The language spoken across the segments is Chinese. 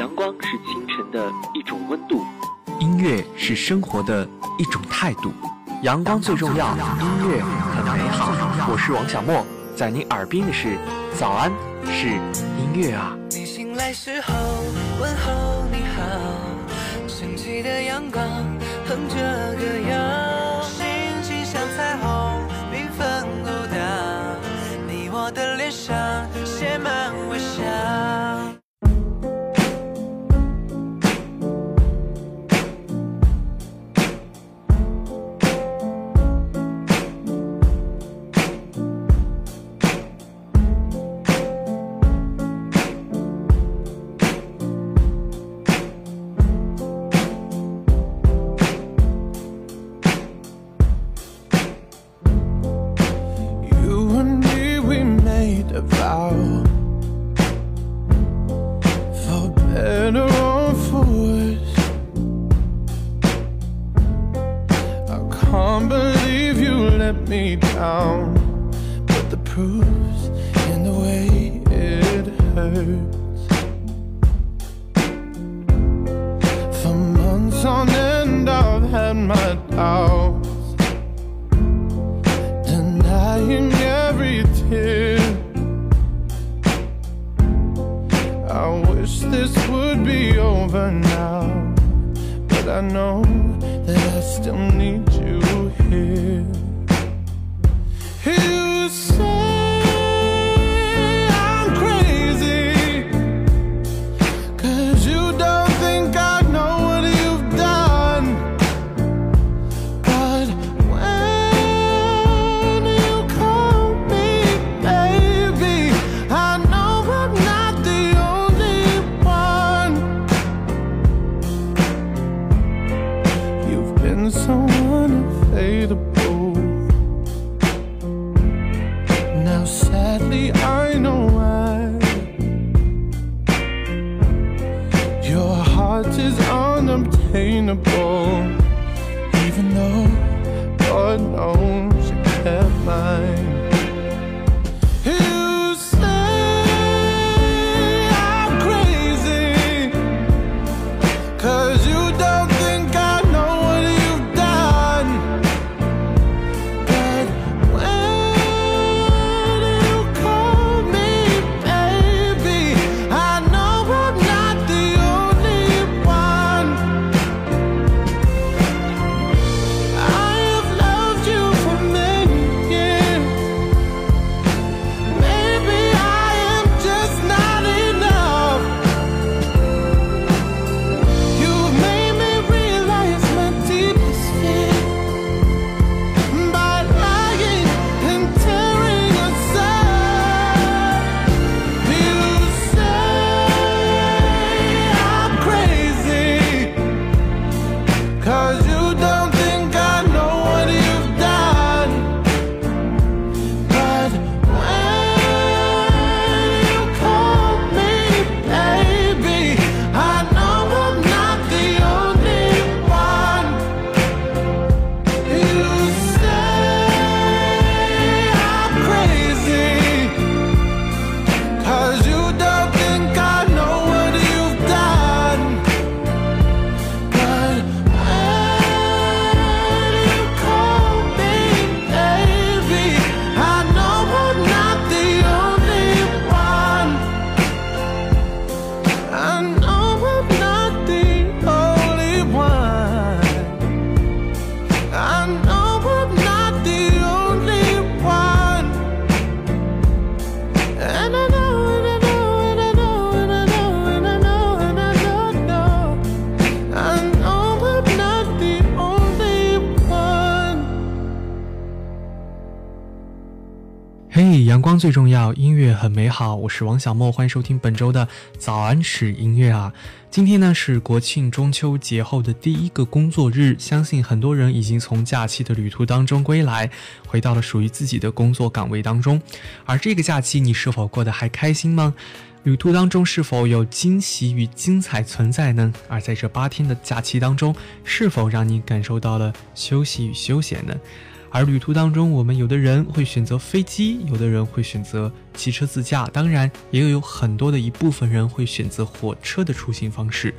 阳光是清晨的一种温度，音乐是生活的一种态度。阳光最重要，音乐很美好。我是王小莫，在您耳边的是早安，是音乐啊。你醒来时候问候你好，升起的阳光哼着歌谣，out 最重要，音乐很美好。我是王小莫，欢迎收听本周的早安史音乐啊。今天呢是国庆中秋节后的第一个工作日，相信很多人已经从假期的旅途当中归来，回到了属于自己的工作岗位当中。而这个假期你是否过得还开心吗？旅途当中是否有惊喜与精彩存在呢？而在这八天的假期当中，是否让你感受到了休息与休闲呢？而旅途当中，我们有的人会选择飞机，有的人会选择骑车自驾，当然也有很多的一部分人会选择火车的出行方式。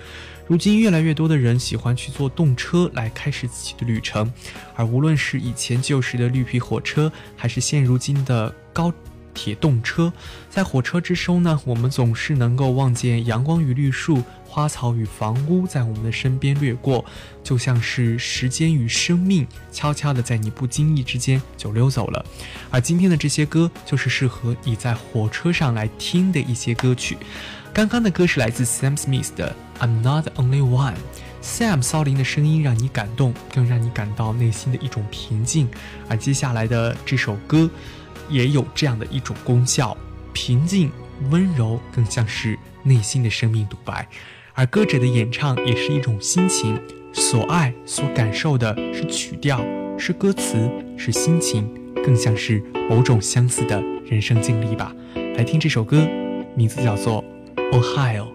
如今，越来越多的人喜欢去坐动车来开始自己的旅程，而无论是以前旧时的绿皮火车，还是现如今的高。铁动车，在火车之中呢，我们总是能够望见阳光与绿树、花草与房屋在我们的身边掠过，就像是时间与生命悄悄的在你不经意之间就溜走了。而今天的这些歌，就是适合你在火车上来听的一些歌曲。刚刚的歌是来自 Sam Smith 的《I'm Not Only One》，Sam 骚灵的声音让你感动，更让你感到内心的一种平静。而接下来的这首歌。也有这样的一种功效，平静、温柔，更像是内心的生命独白。而歌者的演唱也是一种心情，所爱、所感受的是曲调，是歌词，是心情，更像是某种相似的人生经历吧。来听这首歌，名字叫做《Ohio》。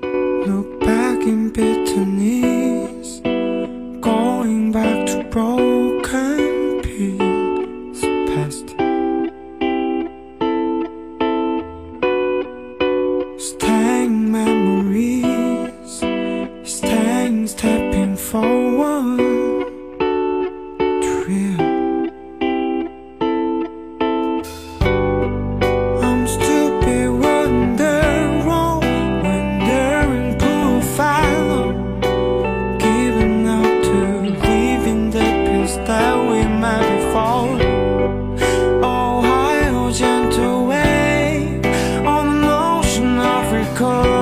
Call.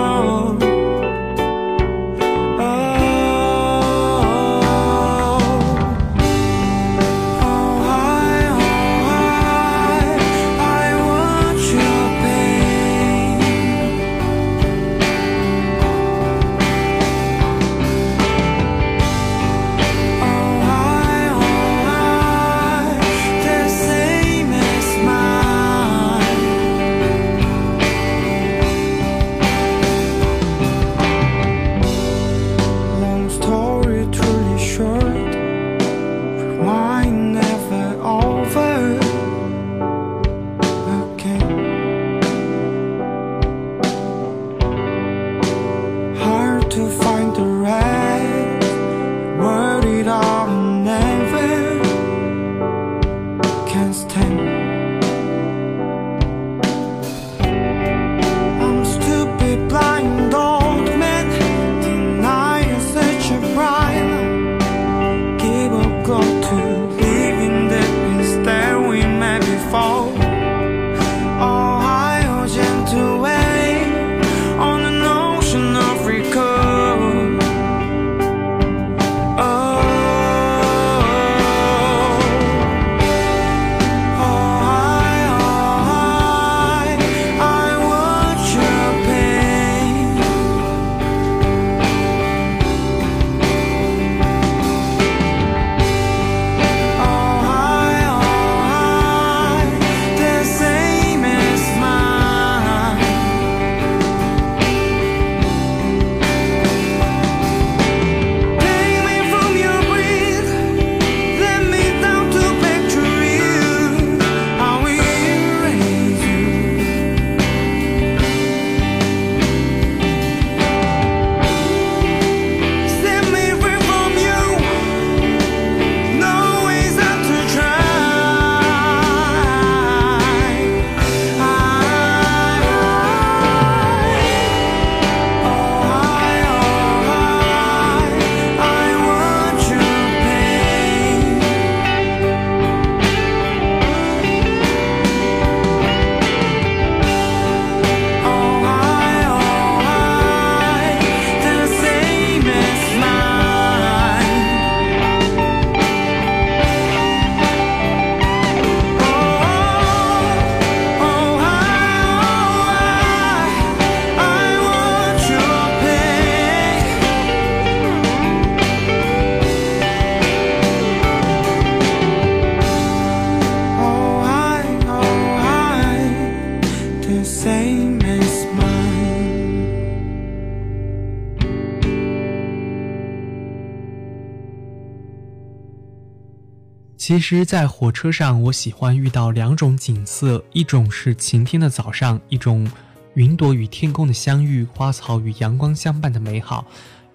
其实，在火车上，我喜欢遇到两种景色：一种是晴天的早上，一种云朵与天空的相遇，花草与阳光相伴的美好；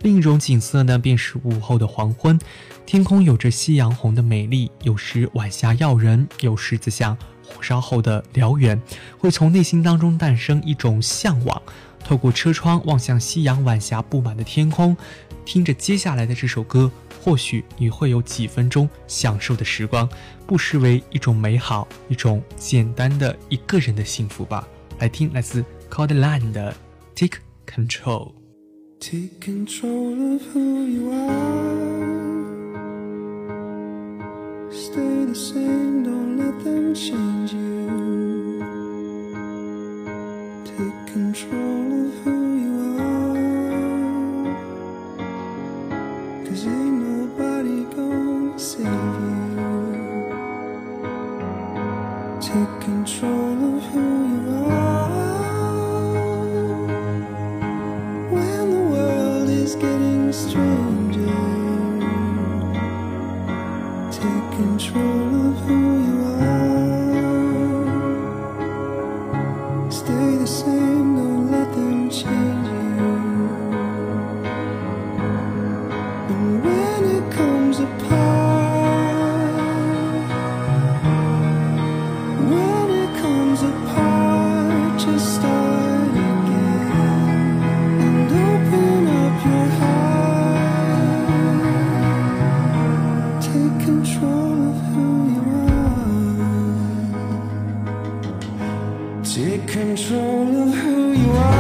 另一种景色呢，便是午后的黄昏，天空有着夕阳红的美丽，有时晚霞耀人，有时则像火烧后的燎原，会从内心当中诞生一种向往。透过车窗望向夕阳晚霞布满的天空，听着接下来的这首歌。或许你会有几分钟享受的时光，不失为一种美好，一种简单的一个人的幸福吧。来听来自 c o l d l a n 的 Take Control。Take control of who you are. Stay the same, don't let them change you. Control of who you are.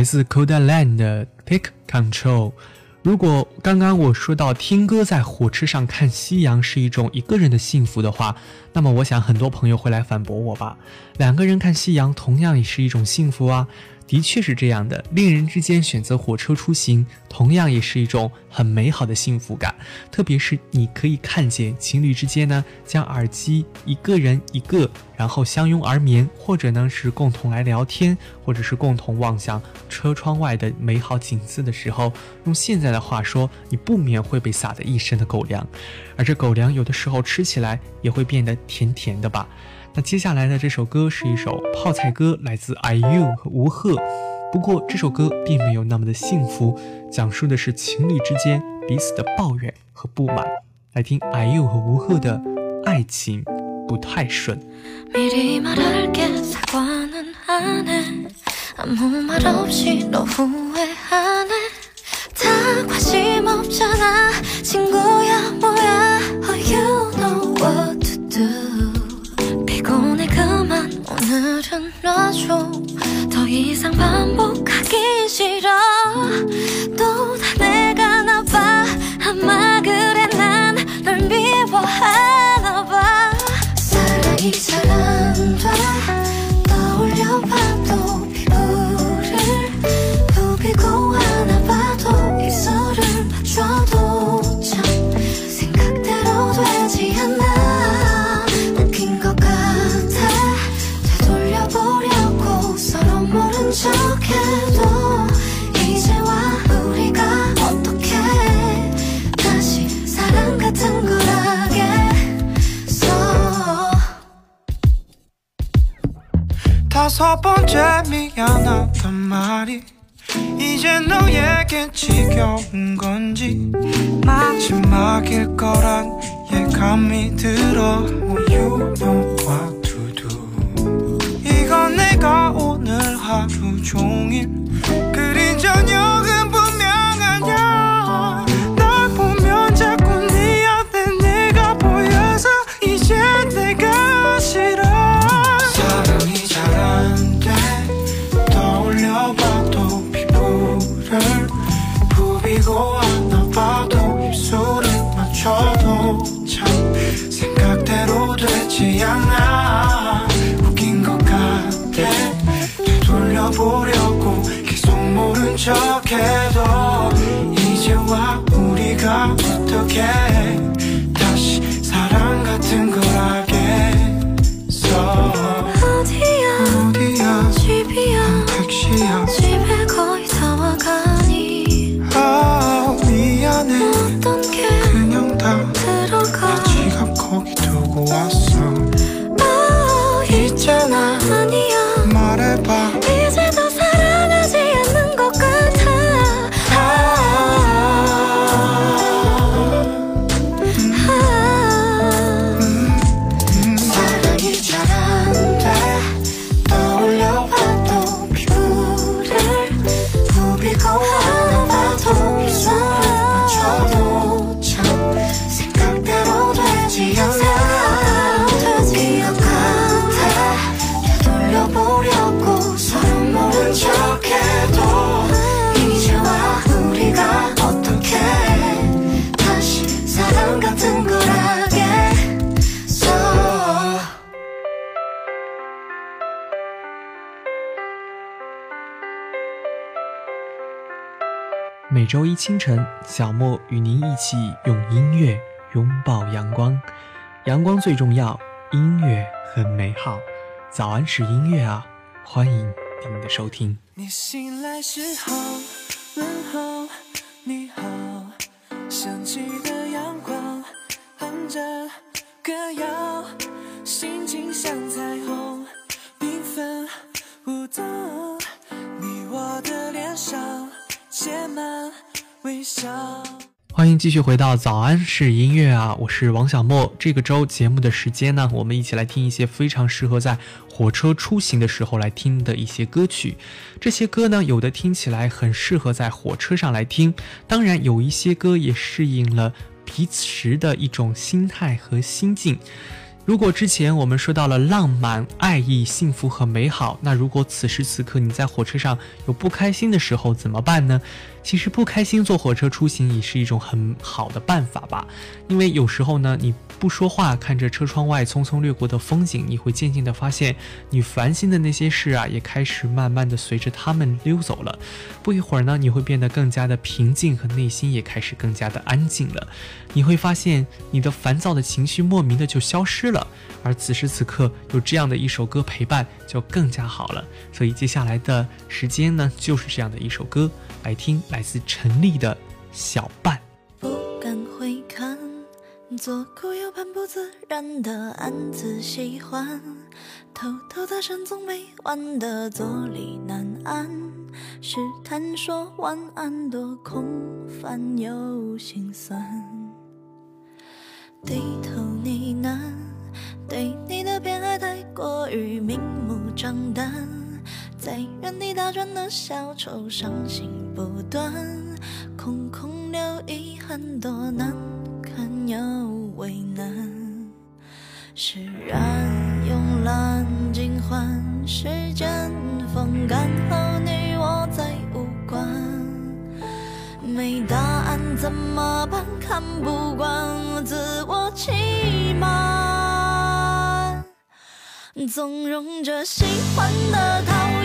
来自 Coda Land 的 Pick Control。如果刚刚我说到听歌在火车上看夕阳是一种一个人的幸福的话，那么我想很多朋友会来反驳我吧？两个人看夕阳，同样也是一种幸福啊。的确是这样的，恋人之间选择火车出行，同样也是一种很美好的幸福感。特别是你可以看见情侣之间呢，将耳机一个人一个，然后相拥而眠，或者呢是共同来聊天，或者是共同望向车窗外的美好景色的时候，用现在的话说，你不免会被撒得一身的狗粮，而这狗粮有的时候吃起来也会变得甜甜的吧。那接下来的这首歌是一首泡菜歌，来自 IU 和吴赫。不过这首歌并没有那么的幸福，讲述的是情侣之间彼此的抱怨和不满。来听 IU 和吴赫的《爱情不太顺》。 더 이상 반복하기 싫어 다섯 번째 미안하단 말이 이제 너에겐 지겨운 건지 마지막일 거란 예감이 들어 to do 이건 내가 오늘 하루 종일 그린 저녁 Yeah. 周一清晨，小莫与您一起用音乐拥抱阳光。阳光最重要，音乐很美好。早安是音乐啊，欢迎您的收听。你醒来时候问候你好，升起的阳光哼着歌谣，心情像彩虹缤纷舞动，你我的脸上写满微笑。欢迎继续回到早安是音乐啊，我是王小莫。这个周节目的时间呢，我们一起来听一些非常适合在火车出行的时候来听的一些歌曲。这些歌呢，有的听起来很适合在火车上来听，当然有一些歌也适应了彼此时的一种心态和心境。如果之前我们说到了浪漫、爱意、幸福和美好，那如果此时此刻你在火车上有不开心的时候怎么办呢？其实不开心坐火车出行也是一种很好的办法吧，因为有时候呢，你不说话，看着车窗外匆匆掠过的风景，你会渐渐的发现，你烦心的那些事啊，也开始慢慢的随着他们溜走了。不一会儿呢，你会变得更加的平静，和内心也开始更加的安静了。你会发现，你的烦躁的情绪莫名的就消失了。而此时此刻，有这样的一首歌陪伴，就更加好了。所以接下来的时间呢，就是这样的一首歌。来听来自陈粒的小半。不敢回看左顾右盼不自然的暗自喜欢偷偷的深总没完的坐立难安试探说晚安多空泛又心酸。低头呢喃对你的偏爱太过于明目张胆。在原地打转的小丑，伤心不断，空空留遗憾，多难堪又为难。释然慵懒尽欢，时间风干后，你我再无关。没答案怎么办？看不惯自我欺瞒。纵容着喜欢的、讨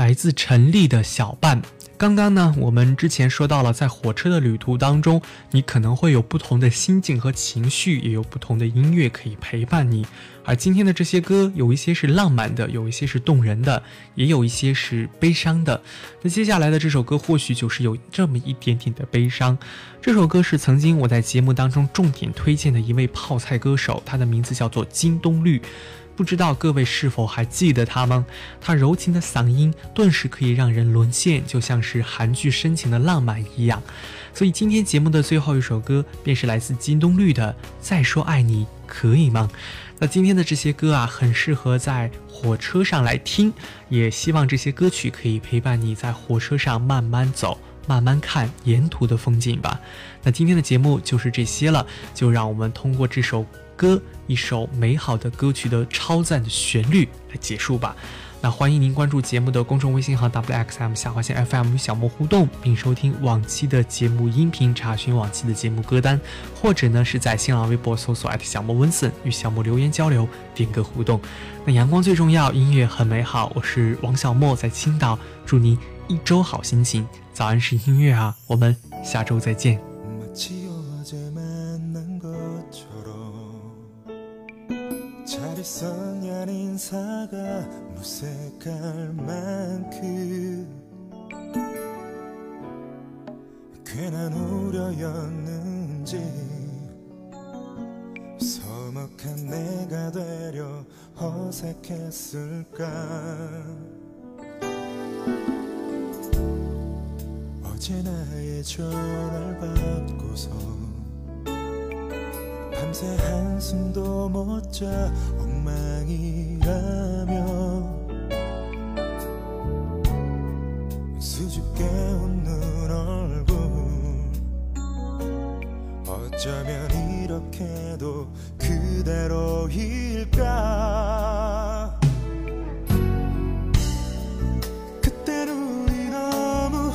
来自陈粒的《小伴》。刚刚呢，我们之前说到了，在火车的旅途当中，你可能会有不同的心境和情绪，也有不同的音乐可以陪伴你。而今天的这些歌，有一些是浪漫的，有一些是动人的，也有一些是悲伤的。那接下来的这首歌，或许就是有这么一点点的悲伤。这首歌是曾经我在节目当中重点推荐的一位泡菜歌手，他的名字叫做金东绿。不知道各位是否还记得他吗？他柔情的嗓音顿时可以让人沦陷，就像是韩剧深情的浪漫一样。所以今天节目的最后一首歌便是来自金东绿的《再说爱你可以吗》。那今天的这些歌啊，很适合在火车上来听，也希望这些歌曲可以陪伴你在火车上慢慢走，慢慢看沿途的风景吧。那今天的节目就是这些了，就让我们通过这首。歌一首美好的歌曲的超赞的旋律来结束吧。那欢迎您关注节目的公众微信号 wxm 下划线 fm 与小莫互动，并收听往期的节目音频，查询往期的节目歌单，或者呢是在新浪微博搜索小莫温森与小莫留言交流，点歌互动。那阳光最重要，音乐很美好。我是王小莫，在青岛，祝您一周好心情。早安是音乐啊，我们下周再见。 있었냐 인사가 무색할 만큼 괜한 우려였는지 서먹한 내가 되려 어색했을까? 어제 나의 전화를 받고서 밤새 한숨도 못 자 엉망이라며 수줍게 웃는 얼굴. 어쩌면 이렇게도 그대로일까? 그땐 우리 너무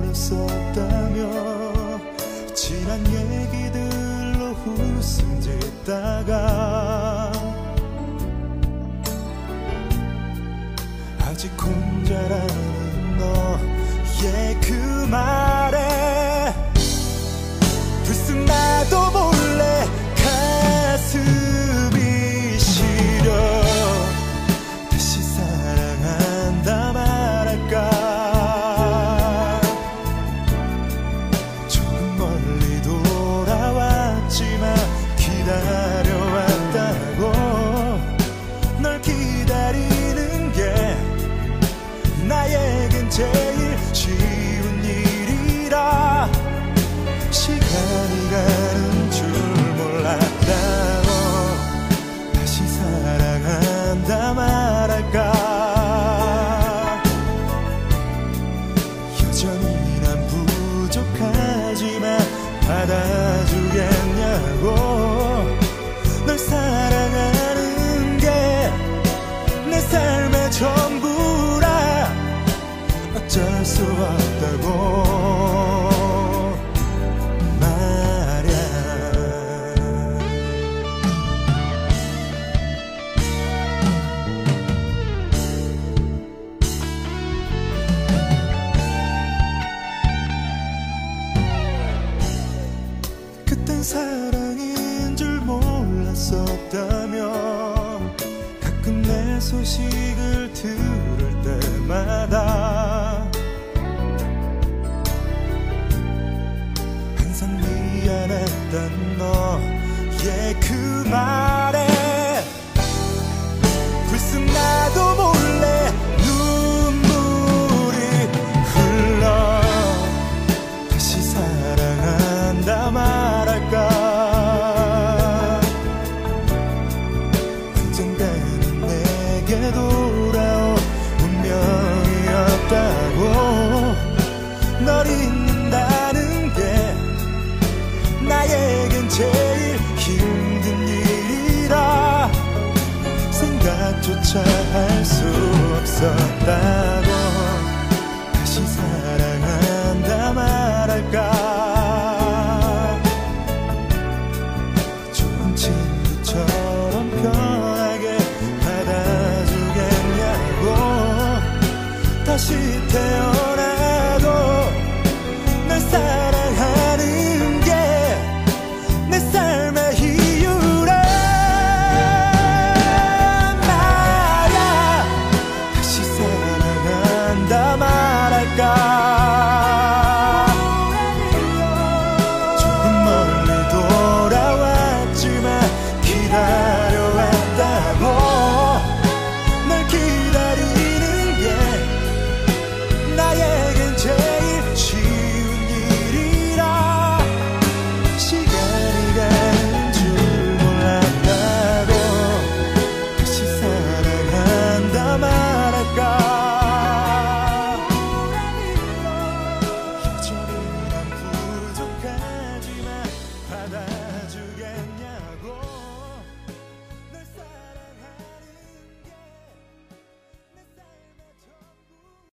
어렸었다며 짓다가 아직 혼자라는 너의 그말 미안했던 너의 그 말